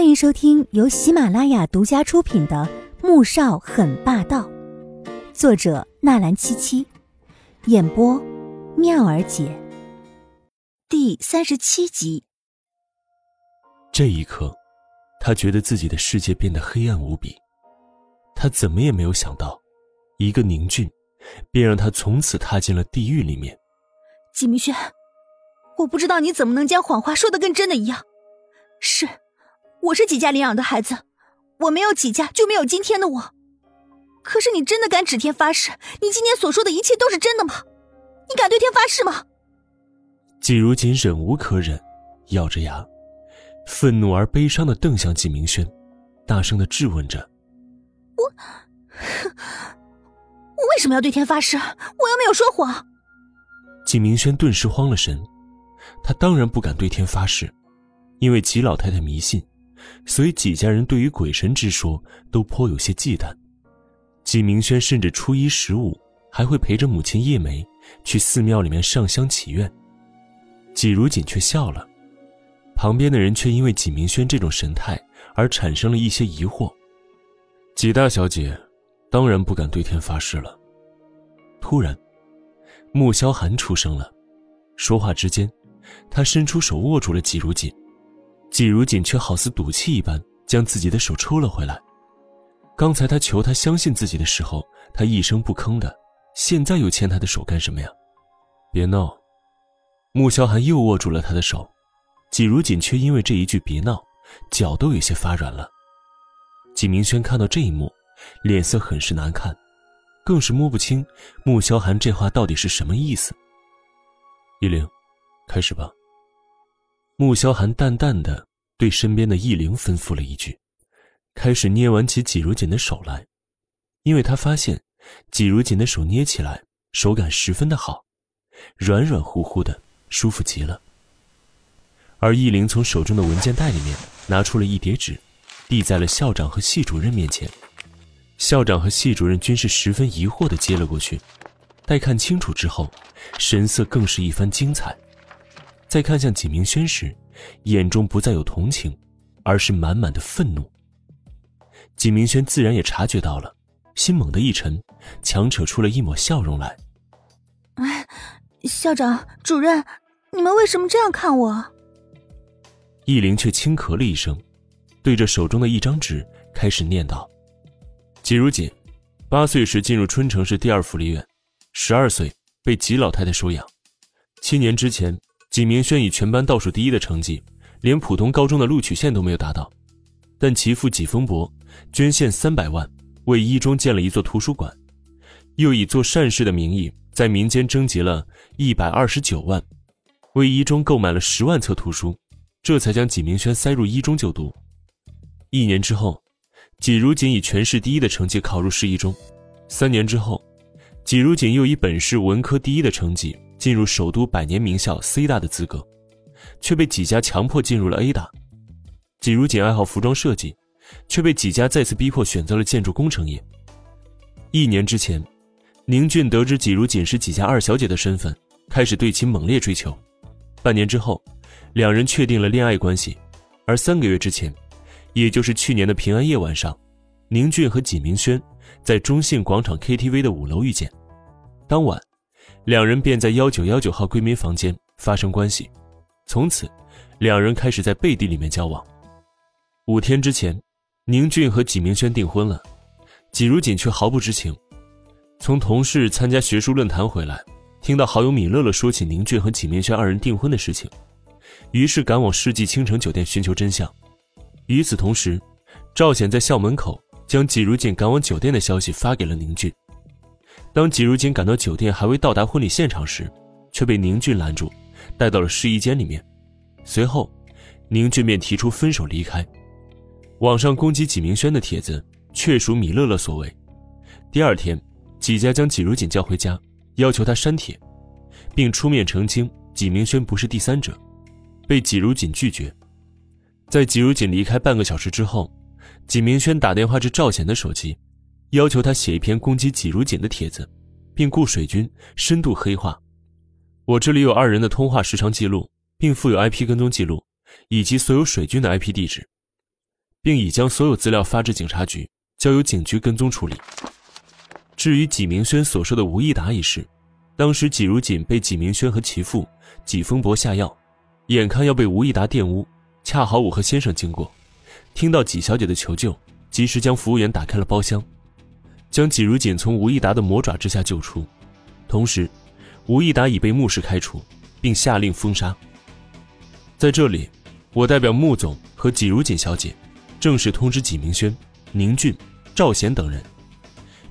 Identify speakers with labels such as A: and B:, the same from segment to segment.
A: 欢迎收听由喜马拉雅独家出品的《穆少很霸道》，作者纳兰七七，演播妙儿姐，第三十七集。
B: 这一刻，他觉得自己的世界变得黑暗无比。他怎么也没有想到，一个宁俊，便让他从此踏进了地狱里面。
C: 季明轩，我不知道你怎么能将谎话说的跟真的一样。是。我是几家领养的孩子，我没有几家就没有今天的我。可是你真的敢指天发誓，你今天所说的一切都是真的吗？你敢对天发誓吗？
B: 季如锦忍无可忍，咬着牙，愤怒而悲伤的瞪向季明轩，大声的质问着：“
C: 我，我为什么要对天发誓？我又没有说谎。”
B: 季明轩顿时慌了神，他当然不敢对天发誓，因为季老太太迷信。所以几家人对于鬼神之说都颇有些忌惮。纪明轩甚至初一十五还会陪着母亲叶梅去寺庙里面上香祈愿。纪如锦却笑了，旁边的人却因为纪明轩这种神态而产生了一些疑惑。纪大小姐当然不敢对天发誓了。突然，穆萧寒出声了，说话之间，他伸出手握住了纪如锦。季如锦却好似赌气一般，将自己的手抽了回来。刚才他求他相信自己的时候，他一声不吭的，现在又牵他的手干什么呀？别闹！穆萧寒又握住了他的手，季如锦却因为这一句“别闹”，脚都有些发软了。季明轩看到这一幕，脸色很是难看，更是摸不清穆萧寒这话到底是什么意思。依灵，开始吧。穆萧寒淡淡的对身边的易灵吩咐了一句，开始捏完起季如锦的手来，因为他发现季如锦的手捏起来手感十分的好，软软乎乎的，舒服极了。而易灵从手中的文件袋里面拿出了一叠纸，递在了校长和系主任面前，校长和系主任均是十分疑惑的接了过去，待看清楚之后，神色更是一番精彩。在看向纪明轩时，眼中不再有同情，而是满满的愤怒。景明轩自然也察觉到了，心猛地一沉，强扯出了一抹笑容来。
C: 哎，校长、主任，你们为什么这样看我？
B: 易灵却轻咳了一声，对着手中的一张纸开始念道：“季如锦，八岁时进入春城市第二福利院，十二岁被季老太太收养，七年之前。”纪明轩以全班倒数第一的成绩，连普通高中的录取线都没有达到，但其父纪风伯捐献三百万，为一中建了一座图书馆，又以做善事的名义，在民间征集了一百二十九万，为一中购买了十万册图书，这才将纪明轩塞入一中就读。一年之后，纪如锦以全市第一的成绩考入市一中，三年之后，纪如锦又以本市文科第一的成绩。进入首都百年名校 C 大的资格，却被几家强迫进入了 A 大。季如锦爱好服装设计，却被几家再次逼迫选择了建筑工程业。一年之前，宁俊得知季如锦是几家二小姐的身份，开始对其猛烈追求。半年之后，两人确定了恋爱关系。而三个月之前，也就是去年的平安夜晚上，宁俊和纪明轩在中信广场 KTV 的五楼遇见。当晚。两人便在幺九幺九号闺蜜房间发生关系，从此，两人开始在背地里面交往。五天之前，宁俊和纪明轩订婚了，纪如锦却毫不知情。从同事参加学术论坛回来，听到好友米乐乐说起宁俊和纪明轩二人订婚的事情，于是赶往世纪倾城酒店寻求真相。与此同时，赵显在校门口将纪如锦赶往酒店的消息发给了宁俊。当季如锦赶到酒店还未到达婚礼现场时，却被宁俊拦住，带到了试衣间里面。随后，宁俊便提出分手离开。网上攻击纪明轩的帖子确属米乐乐所为。第二天，纪家将季如锦叫回家，要求他删帖，并出面澄清纪明轩不是第三者，被季如锦拒绝。在季如锦离开半个小时之后，纪明轩打电话至赵显的手机。要求他写一篇攻击纪如锦的帖子，并雇水军深度黑化。我这里有二人的通话时长记录，并附有 IP 跟踪记录，以及所有水军的 IP 地址。并已将所有资料发至警察局，交由警局跟踪处理。至于纪明轩所说的吴益达一事，当时纪如锦被纪明轩和其父纪风伯下药，眼看要被吴益达玷污，恰好我和先生经过，听到纪小姐的求救，及时将服务员打开了包厢，将纪如锦从吴益达的魔爪之下救出。同时，吴益达已被穆氏开除，并下令封杀。在这里，我代表穆总和纪如锦小姐，正式通知纪明轩、宁俊、赵贤等人，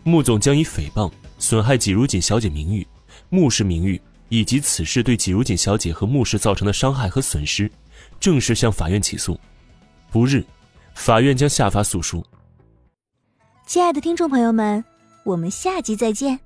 B: 穆总将以诽谤、损害纪如锦小姐名誉、穆氏名誉以及此事对纪如锦小姐和穆氏造成的伤害和损失，正式向法院起诉。不日，法院将下发诉书。
C: 亲爱的听众朋友们，我们下集再见。